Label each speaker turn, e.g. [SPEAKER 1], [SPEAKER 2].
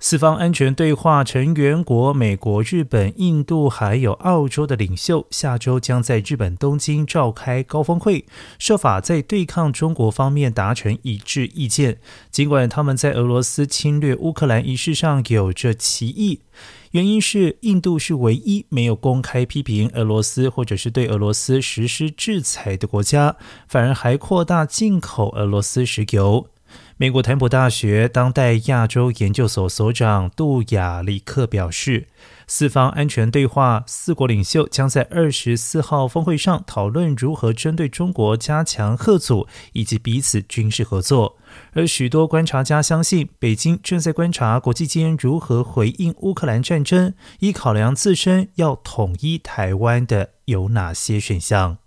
[SPEAKER 1] 四方安全对话成员国美国、日本、印度还有澳洲的领袖下周将在日本东京召开高峰会，设法在对抗中国方面达成一致意见。尽管他们在俄罗斯侵略乌克兰一事上有着歧义，原因是印度是唯一没有公开批评俄罗斯或者是对俄罗斯实施制裁的国家，反而还扩大进口俄罗斯石油。美国坦普大学当代亚洲研究所所长杜亚里克表示，四方安全对话四国领袖将在二十四号峰会上讨论如何针对中国加强贺阻以及彼此军事合作。而许多观察家相信，北京正在观察国际间如何回应乌克兰战争，以考量自身要统一台湾的有哪些选项。